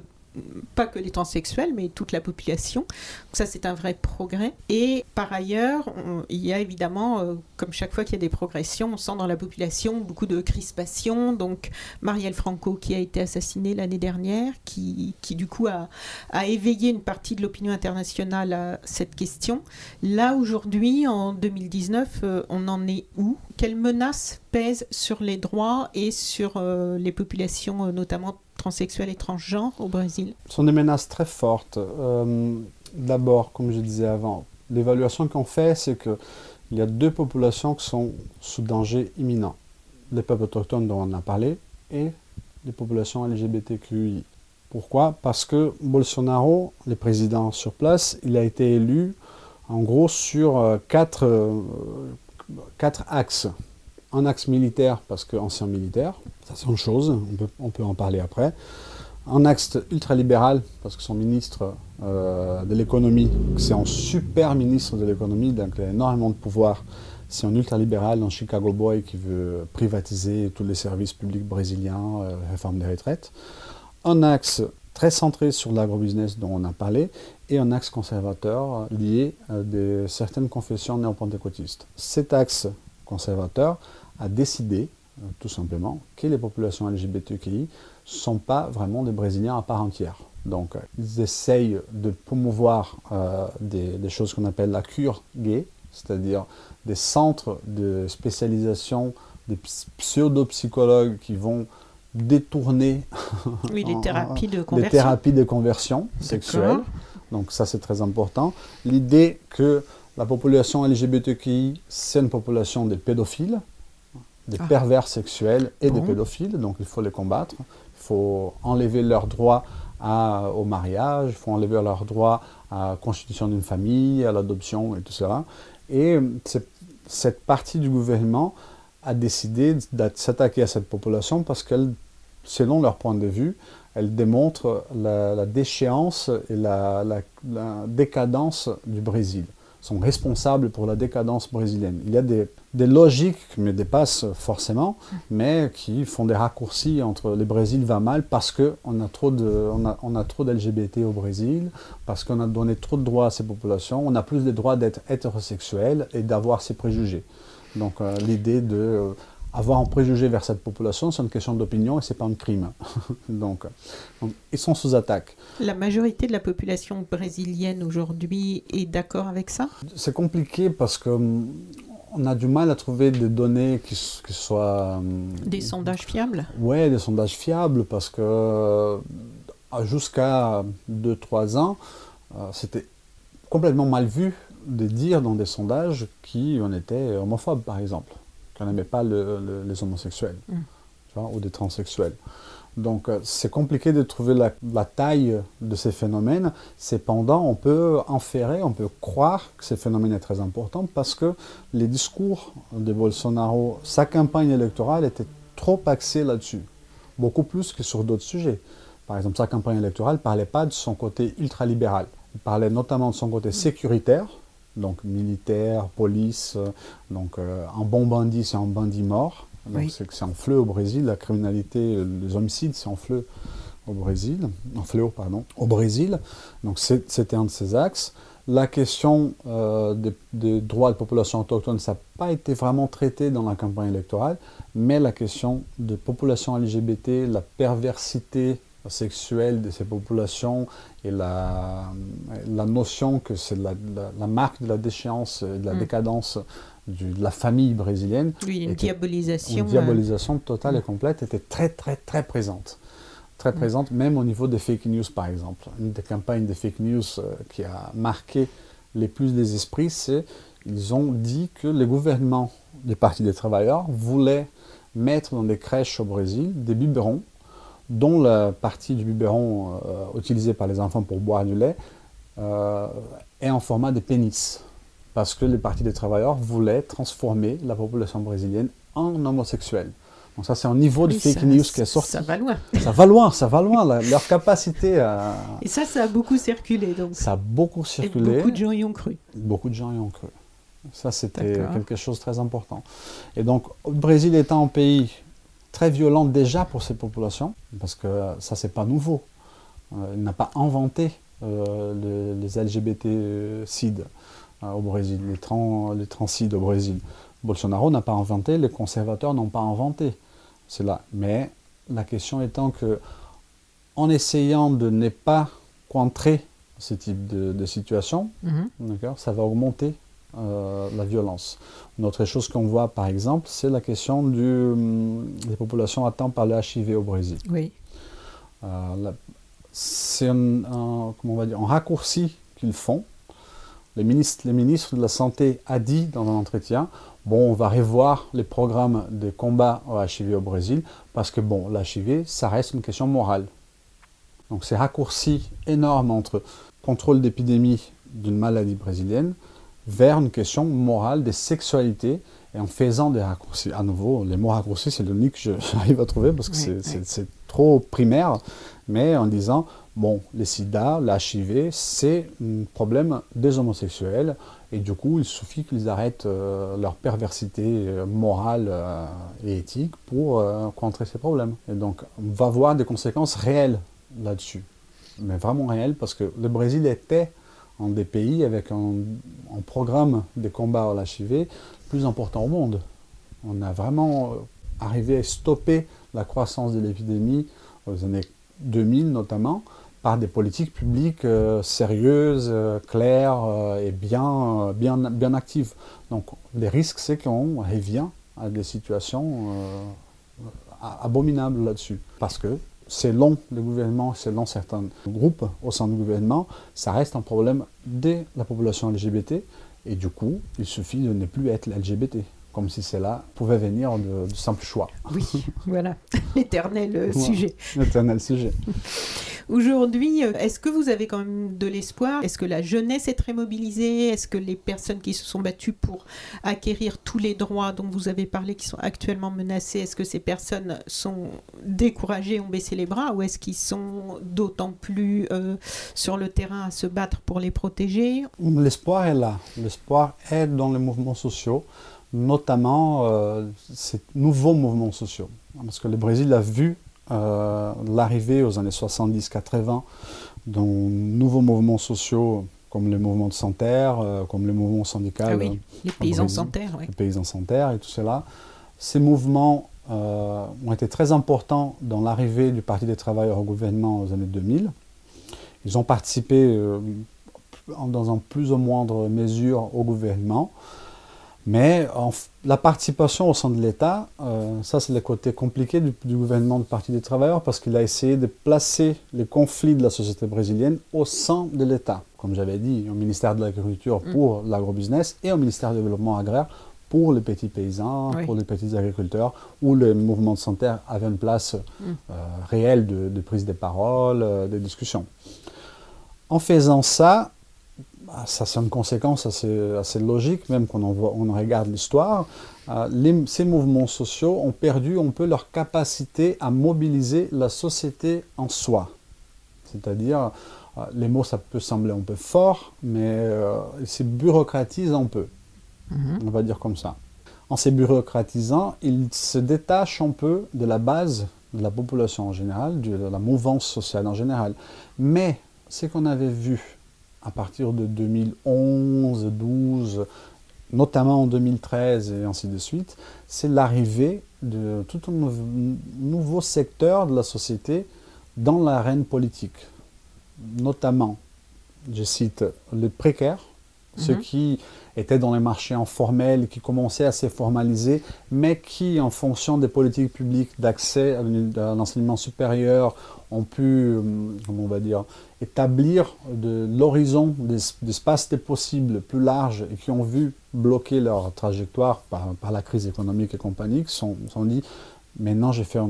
pas que les transsexuels, mais toute la population. ça, c'est un vrai progrès. Et par ailleurs, il y a évidemment, euh, comme chaque fois qu'il y a des progressions, on sent dans la population beaucoup de crispation. Donc, Marielle Franco, qui a été assassinée l'année dernière, qui, qui du coup a, a, éveillé une partie de l'opinion internationale à cette question. Là, aujourd'hui, en 2019, euh, on en est où? Quelles menaces pèsent sur les droits et sur euh, les populations, notamment transsexuels et transgenres au Brésil? Ce sont des menaces très fortes. Euh, d'abord, comme je disais avant, l'évaluation qu'on fait, c'est qu'il y a deux populations qui sont sous danger imminent. Les peuples autochtones dont on a parlé et les populations LGBTQI. Pourquoi? Parce que Bolsonaro, le président sur place, il a été élu en gros sur euh, euh, quatre axes un axe militaire parce qu'ancien militaire, ça c'est une chose, on peut, en parler après. Un axe ultralibéral parce que son ministre euh, de l'économie, c'est un super ministre de l'économie, donc il a énormément de pouvoir. C'est un ultralibéral, un Chicago Boy qui veut privatiser tous les services publics brésiliens, euh, réforme des retraites. Un axe très centré sur l'agrobusiness dont on a parlé, et un axe conservateur lié à certaines confessions néo-pentecôtistes. Cet axe conservateur a décidé, euh, tout simplement, que les populations LGBTQI ne sont pas vraiment des Brésiliens à part entière. Donc, euh, ils essayent de promouvoir euh, des, choses qu'on appelle la cure gay, c'est-à-dire des centres de spécialisation, des pseudo-psychologues qui vont détourner oui, les thérapies de conversion, thérapies de conversion sexuelle. Donc ça, c'est très important. L'idée que la population LGBTQI, c'est une population de pédophiles, des ah. pervers sexuels et des pédophiles, donc il faut les combattre. Il faut enlever leur droit à, au mariage, il faut enlever leur droit à la constitution d'une famille, à l'adoption et tout ça. Et cette partie du gouvernement a décidé de s'attaquer à cette population parce qu'elle, selon leur point de vue, elle démontre la, déchéance et la décadence du Brésil sont responsables pour la décadence brésilienne. Il y a des, logiques qui me dépassent forcément, mais qui font des raccourcis entre le Brésil va mal parce qu'on a trop de, on a, trop d'LGBT au Brésil, parce qu'on a donné trop de droits à ces populations, on a plus de droits d'être hétérosexuel et d'avoir ces préjugés. Donc euh, l'idée de euh, avoir un préjugé vers cette population, c'est une question d'opinion et c'est pas un crime. donc, ils sont sous attaque. La majorité de la population brésilienne aujourd'hui est d'accord avec ça? C'est compliqué parce que hum, on a du mal à trouver des données qui, soient... Hum, des sondages fiables? Oui, des sondages fiables parce que euh, jusqu'à 2-3 ans, euh, c'était complètement mal vu de dire dans des sondages qu'on était homophobe, par exemple, qu'on n'aimait pas les homosexuels mm. ou des transsexuels. Donc euh, c'est compliqué de trouver la, taille de ces phénomènes. Cependant, on peut inférer, on peut croire que ce phénomène est très important parce que les discours de Bolsonaro, sa campagne électorale était trop axée là-dessus, beaucoup plus que sur d'autres sujets. Par exemple, sa campagne électorale ne parlait pas de son côté ultralibéral. Il parlait notamment de son côté sécuritaire, donc militaire, police, euh, donc euh, un bon bandit, c'est un bandit mort. C'est que c'est en fleu au Brésil, la criminalité, les homicides, c'est en fleu au Brésil, en fléau, pardon, au Brésil. Donc c'était un de ces axes. La question euh, des, droits de population autochtone, ça n'a pas été vraiment traité dans la campagne électorale, mais la question de population LGBT, la perversité sexuelle de ces populations et la, la notion que c'est la, la, marque de la déchéance et de la mm. décadence de la famille brésilienne. Oui, une diabolisation. Une euh, diabolisation totale et complète était très, très, très présente. Très mm. présente, même au niveau des fake news, par exemple. Une des campagnes de fake news euh, qui a marqué les plus des esprits, c'est qu'ils ont dit que les gouvernements des partis des travailleurs voulaient mettre dans des crèches au Brésil des biberons, dont la partie du biberon euh, utilisée par les enfants pour boire du lait est en format de pénis parce que les partis des travailleurs voulaient transformer la population brésilienne en homosexuelle. Donc ça, c'est un niveau de fake news qui est sorti. Ça va loin. Ça va loin, ça va loin. leur capacité à... Et ça, ça a beaucoup circulé. Donc. Ça a beaucoup circulé. Et beaucoup de gens y ont cru. Beaucoup de gens y ont cru. Ça, c'était quelque chose de très important. Et donc, le Brésil étant un pays très violent déjà pour ses populations, parce que ça, c'est pas nouveau. Euh, il n'a pas inventé euh, les, les LGBT-CID. Euh, au Brésil, les, trans, les transides au Brésil. Bolsonaro n'a pas inventé, les conservateurs n'ont pas inventé cela. Mais la question étant que, en essayant de ne pas contrer ce type de, situation, mhm. ça va augmenter euh, la violence. Une autre chose qu'on voit, par exemple, c'est la question du, hum, des populations atteintes par le HIV au Brésil. Oui. Euh, c'est un, comment on va dire, un raccourci qu'ils font le ministre, ministre de la Santé a dit dans un entretien, bon, on va revoir les programmes de combat au HIV au Brésil, parce que bon, l'HIV, ça reste une question morale. Donc c'est raccourci énorme entre contrôle d'épidémie d'une maladie brésilienne vers une question morale des sexualités et en faisant des raccourcis. À nouveau, les mots raccourcis, c'est l'unique que j'arrive à trouver parce que c'est trop primaire, mais en disant Bon, les sida, l'HIV, c'est un problème des homosexuels et du coup, il suffit qu'ils arrêtent euh, leur perversité euh, morale euh, et éthique pour contrer ces problèmes. Et donc, on va voir des conséquences réelles là-dessus. Mais vraiment réelles parce que le Brésil était un des pays avec un, un programme de combat à l'HIV plus important au monde. On a vraiment arrivé à stopper la croissance de l'épidémie aux années 2000 notamment par des politiques publiques euh, sérieuses, euh, claires euh, et bien, bien, bien actives. Donc les risques, c'est qu'on revient à des situations abominables là-dessus. Parce que selon le gouvernement, selon certains groupes au sein du gouvernement, ça reste un problème de la population LGBT. Et du coup, il suffit de ne plus être LGBT comme si cela pouvait venir de, de simple choix. Oui, voilà, l'éternel sujet. L'éternel sujet. Aujourd'hui, euh, est-ce que vous avez quand même de l'espoir? Est-ce que la jeunesse est très mobilisée? Est-ce que les personnes qui se sont battues pour acquérir tous les droits dont vous avez parlé, qui sont actuellement menacés, est-ce que ces personnes sont découragées, ont baissé les bras, ou est-ce qu'ils sont d'autant plus euh, sur le terrain à se battre pour les protéger? L'espoir est là. L'espoir est dans les mouvements sociaux notamment euh, ces nouveaux mouvements sociaux. Parce que le Brésil a vu euh, l'arrivée aux années 70-80 de nouveaux mouvements sociaux comme le mouvement de Santerre, euh, comme le mouvement syndical. Ah les paysans Santerre, oui. Les paysans Santerre et tout cela. Ces mouvements ont été très importants dans l'arrivée du Parti des travailleurs au gouvernement aux années 2000. Ils ont participé dans un plus ou moindre mesure au gouvernement. Mais la participation au sein de l'État, euh, ça c'est le côté compliqué du, gouvernement du Parti des travailleurs parce qu'il a essayé de placer les conflits de la société brésilienne au sein de l'État. Comme j'avais dit, au ministère de l'Agriculture mm. pour l'agrobusiness et au ministère du Développement agraire pour les petits paysans, pour les petits agriculteurs, où le mouvement de santé avait une place mm. euh, réelle de, prise de parole, euh, de discussion. En faisant ça, ça c'est une conséquence assez, logique, même quand on, on regarde l'histoire. Euh, ces mouvements sociaux ont perdu un peu leur capacité à mobiliser la société en soi. C'est-à-dire, euh, les mots, ça peut sembler un peu fort, mais euh, c'est bureaucratise un peu. Mhm. On va dire comme ça. En se bureaucratisant, ils se détachent un peu de la base de la population en général, de la mouvance sociale en général. Mais ce qu'on avait vu à partir de 2011, 12, notamment en 2013 et ainsi de suite, c'est l'arrivée de tout un nouveau secteur de la société dans l'arène politique. Notamment, je cite les précaires, ceux mhm. qui étaient dans les marchés informels, qui commençaient à se formaliser, mais qui, en fonction des politiques publiques d'accès à l'enseignement supérieur, ont pu, euh, comment on va dire, établir de l'horizon d'espace des possibles plus large et qui ont vu bloquer leur trajectoire par, la crise économique et compagnie, qui sont dit Maintenant, j'ai fait un,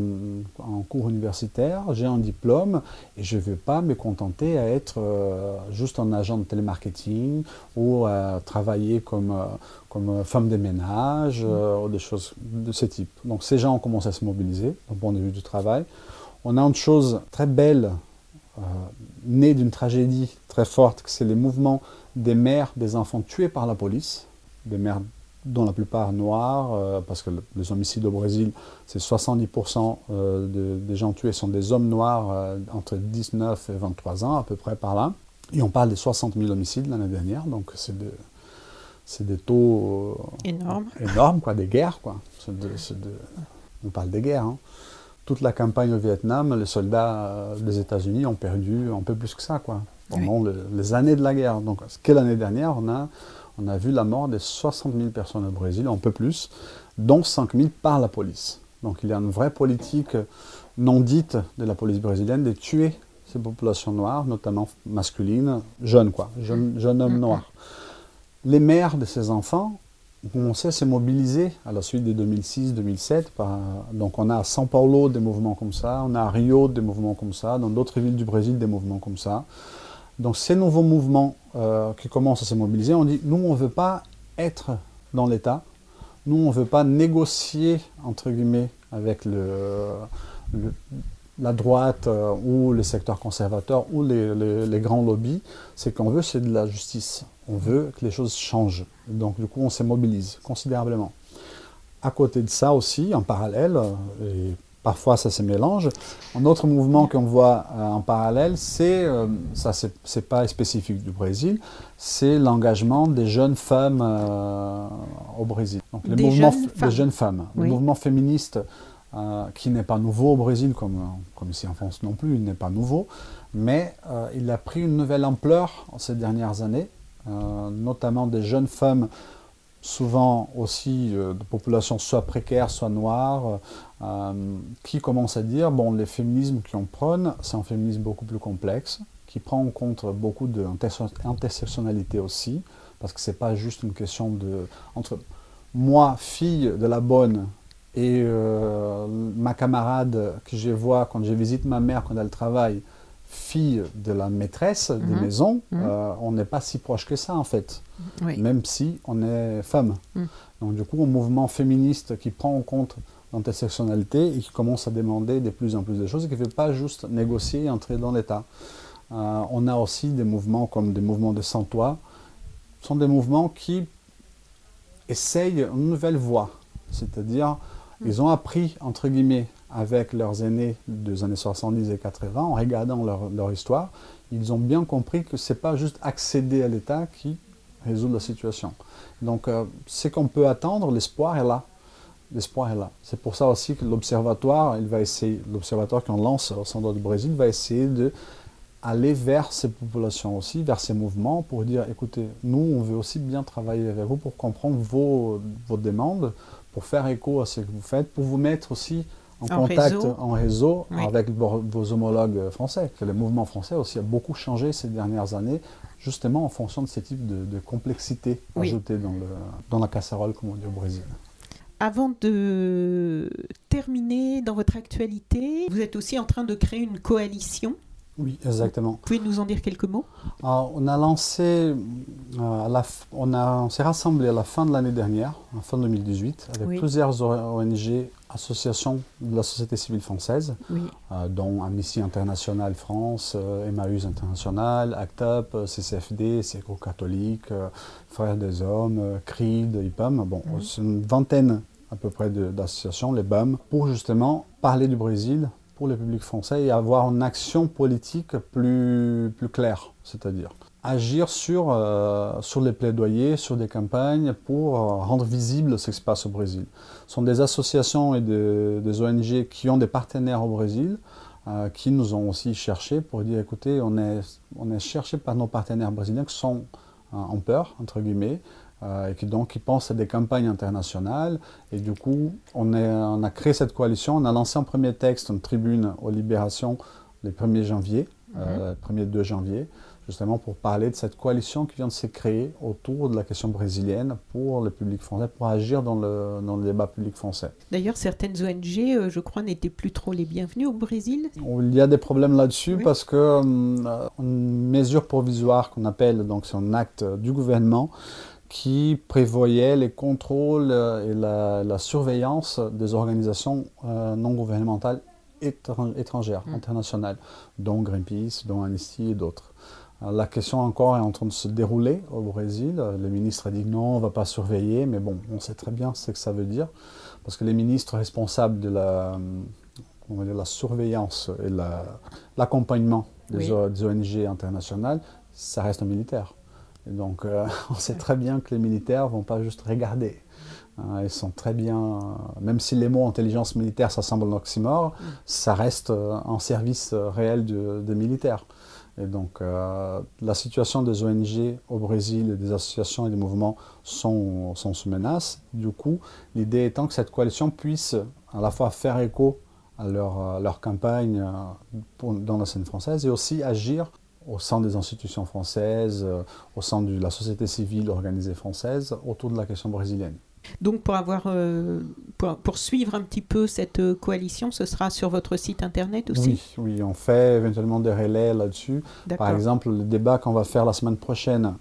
cours universitaire, j'ai un diplôme et je ne vais pas me contenter à être euh, juste un agent de télémarketing ou à travailler comme, euh, comme femme de ménage euh, ou des choses de ce type. Donc, ces gens ont commencé à se mobiliser d'un point de vue du travail. On a une chose très belle, née d'une tragédie très forte, c'est les mouvements des mères des enfants tués par la police, des mères dont la plupart noirs, euh, parce que les homicides au Brésil, c'est 70% euh, des gens tués sont des hommes noirs euh, entre 19 et 23 ans, à peu près par là. Et on parle de 60 000 homicides l'année dernière, donc c'est de, c'est des taux énormes, énormes quoi, des guerres. Quoi. on parle des guerres. Hein. Toute la campagne au Vietnam, les soldats des États-Unis ont perdu un peu plus que ça quoi, pendant les années de la guerre. Donc, que l'année dernière, on a on a vu la mort de 60 000 personnes au Brésil, un peu plus, dont 5 000 par la police. Donc il y a une vraie politique non dite de la police brésilienne de tuer ces populations noires, notamment masculines, jeunes quoi, jeunes, hommes noirs. Les mères de ces enfants ont commencé à se mobiliser à la suite de 2006-2007. Donc on a à São Paulo des mouvements comme ça, on a à Rio des mouvements comme ça, dans d'autres villes du Brésil des mouvements comme ça. Donc ces nouveaux mouvements euh, qui commencent à se mobiliser, on dit, nous, on ne veut pas être dans l'État, nous, on ne veut pas négocier, entre guillemets, avec le, la droite euh, ou les secteurs conservateurs ou les, grands lobbies. Ce qu'on veut, c'est de la justice. On veut que les choses changent. Donc, du coup, on se mobilise considérablement. À côté de ça aussi, en parallèle, et Parfois, ça se mélange. Un autre mouvement qu'on voit euh, en parallèle, c'est, euh, ça c'est pas spécifique du Brésil, c'est l'engagement des jeunes femmes euh, au Brésil. Donc, les des, mouvements, jeunes des jeunes femmes. Le mouvement féministe, qui n'est pas nouveau au Brésil, comme, comme ici en France non plus, il n'est pas nouveau, mais il a pris une nouvelle ampleur ces dernières années, notamment des jeunes femmes souvent aussi de populations soit précaires, soit noires, euh, qui commence à dire, bon, les féminismes qu'on prône, c'est un féminisme beaucoup plus complexe, qui prend en compte beaucoup d'intersectionnalité aussi, parce que c'est pas juste une question de... entre moi, fille de la bonne, et euh, ma camarade que je vois quand je visite ma mère quand elle travaille, fille de la maîtresse de mhm. maison, mhm. Euh, on n'est pas si proche que ça en fait, même si on est femme. Mhm. Donc du coup, un mouvement féministe qui prend en compte l'intersectionnalité et qui commence à demander de plus en plus de choses et qui ne veut pas juste négocier et entrer dans l'État. Euh, on a aussi des mouvements comme des mouvements de sans-toit. Ce sont des mouvements qui essayent une nouvelle voie, c'est-à-dire ils ont appris, entre guillemets, avec leurs aînés des années 70 et 80, en regardant leur, histoire, ils ont bien compris que ce n'est pas juste accéder à l'État qui résout la situation. Donc, euh, ce qu'on peut attendre, l'espoir est là l'espoir est là. C'est pour ça aussi que l'observatoire, il va essayer, l'observatoire qu'on lance au centre du Brésil va essayer de aller vers ces populations aussi, vers ces mouvements, pour dire, écoutez, nous, on veut aussi bien travailler avec vous pour comprendre vos, vos demandes, pour faire écho à ce que vous faites, pour vous mettre aussi en, contact, en réseau avec vos, homologues français. Que le mouvement français aussi a beaucoup changé ces dernières années, justement en fonction de ces types de, complexité ajoutées dans, le, dans la casserole, comme on dit au Brésil. Avant de terminer dans votre actualité, vous êtes aussi en train de créer une coalition oui, exactement. Vous pouvez nous en dire quelques mots? On a lancé, euh, on, on s'est rassemblé à la fin de l'année dernière, en fin 2018, avec plusieurs ONG, associations de la société civile française, euh, dont Amnesty International France, euh, Emmaüs International, ACT UP, CCFD, Séco Catholique, Frères des Hommes, CRID, IPAM. Bon, c'est une vingtaine à peu près d'associations, les BAM, pour justement parler du Brésil pour le public français et avoir une action politique plus, plus claire, c'est-à-dire agir sur, euh, sur les plaidoyers, sur des campagnes pour euh, rendre visible ce qui se passe au Brésil. Ce sont des associations et des ONG qui ont des partenaires au Brésil, euh, qui nous ont aussi cherché pour dire écoutez, on est, on est cherché par nos partenaires brésiliens qui sont en peur, entre guillemets, et qui donc qui pense à des campagnes internationales. Et du coup, on, on, a créé cette coalition. On a lancé un premier texte, une tribune aux Libérations le 1er janvier, euh, 1er 2 janvier, justement pour parler de cette coalition qui vient de se créer autour de la question brésilienne pour le public français, pour agir dans le, dans le débat public français. D'ailleurs, certaines ONG, euh, je crois, n'étaient plus trop les bienvenues au Brésil. Il y a des problèmes là-dessus parce que euh, une mesure provisoire qu'on appelle, donc c'est un acte du gouvernement, qui prévoyait les contrôles euh, et la, surveillance des organisations euh, non gouvernementales étrangères, mmh. internationales, dont Greenpeace, dont Amnesty et d'autres. Euh, la question encore est en train de se dérouler au Brésil. Le ministre a dit non, on ne va pas surveiller, mais bon, on sait très bien ce que ça veut dire, parce que les ministres responsables de la, la surveillance et l'accompagnement des, des ONG internationales, ça reste un militaire donc, euh, on sait très bien que les militaires ne vont pas juste regarder. Hein, ils sont très bien, même si les mots intelligence militaire, ça semble un oxymore, mm. ça reste euh, en service euh, réel des militaires. Et donc, la situation des ONG au Brésil, des associations et des mouvements sont, sont sous menace. Du coup, l'idée étant que cette coalition puisse à la fois faire écho à leur, leur campagne dans la scène française et aussi agir au sein des institutions françaises, euh, au sein de la société civile organisée française, autour de la question brésilienne. Donc pour avoir euh, pour, suivre un petit peu cette euh, coalition, ce sera sur votre site internet aussi? Oui, oui, on fait éventuellement des relais là-dessus. Par exemple, le débat qu'on va faire la semaine prochaine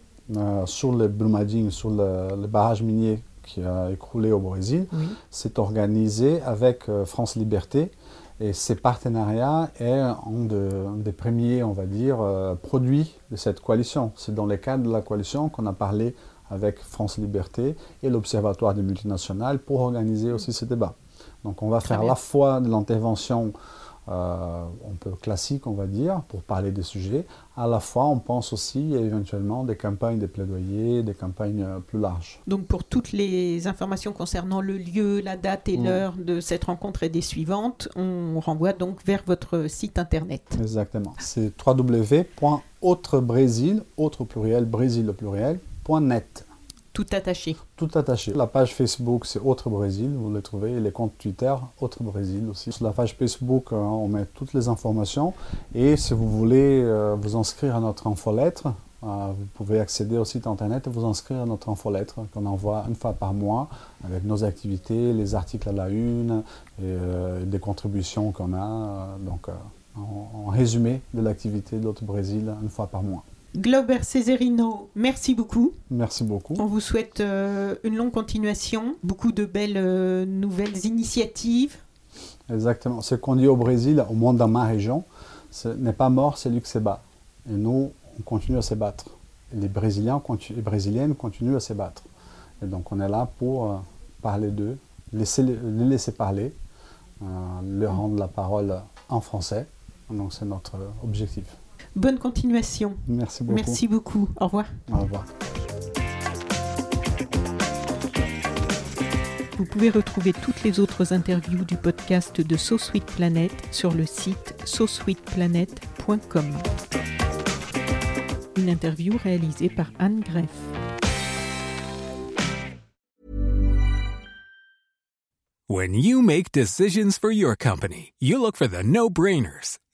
sur le Brumadinho, sur le, barrage minier qui a écroulé au Brésil, c'est organisé avec France Liberté et ces partenariats est un, des premiers, on va dire, euh, produits de cette coalition. C'est dans le cadre de la coalition qu'on a parlé avec France Liberté et l'Observatoire des multinationales pour organiser aussi ce débat. Donc on va faire la fois de l'intervention euh, un peu classique, on va dire, pour parler des sujets. À la fois, on pense aussi éventuellement des campagnes de plaidoyer, des campagnes euh, plus larges. Donc, pour toutes les informations concernant le lieu, la date et mm. l'heure de cette rencontre et des suivantes, on renvoie donc vers votre site internet. Exactement. C'est www.autrebrésil, autre pluriel, brésil au pluriel, .net. Tout attaché. Tout attaché. La page Facebook, c'est Autre Brésil, vous le trouvez. Et les comptes Twitter, Autre Brésil aussi. Sur la page Facebook, euh, on met toutes les informations. Et si vous voulez euh, vous inscrire à notre infolettre, euh, vous pouvez accéder au site internet et vous inscrire à notre infolettre qu'on envoie une fois par mois avec nos activités, les articles à la une et des contributions qu'on a. donc, en, résumé de l'activité d'Autre Brésil une fois par mois. Glauber Cesarino, merci beaucoup. Merci beaucoup. On vous souhaite euh, une longue continuation, beaucoup de belles euh, nouvelles initiatives. Exactement. Ce qu'on dit au Brésil, au moins dans ma région, ce n'est pas mort, c'est lui qui se bat. Et nous, on continue à se battre. les Brésiliens, les Brésiliennes continuent à se battre. Et donc on est là pour euh, parler d'eux, laisser, les laisser parler, leur rendre la parole en français. Donc c'est notre objectif. Bonne continuation. Merci beaucoup. Merci beaucoup. Au revoir. Au revoir. Vous pouvez retrouver toutes les autres interviews du podcast de So Sweet Planet sur le site sosweetplanet.com. Une interview réalisée par Anne Greff. When you make decisions for your company, you look for the no-brainers.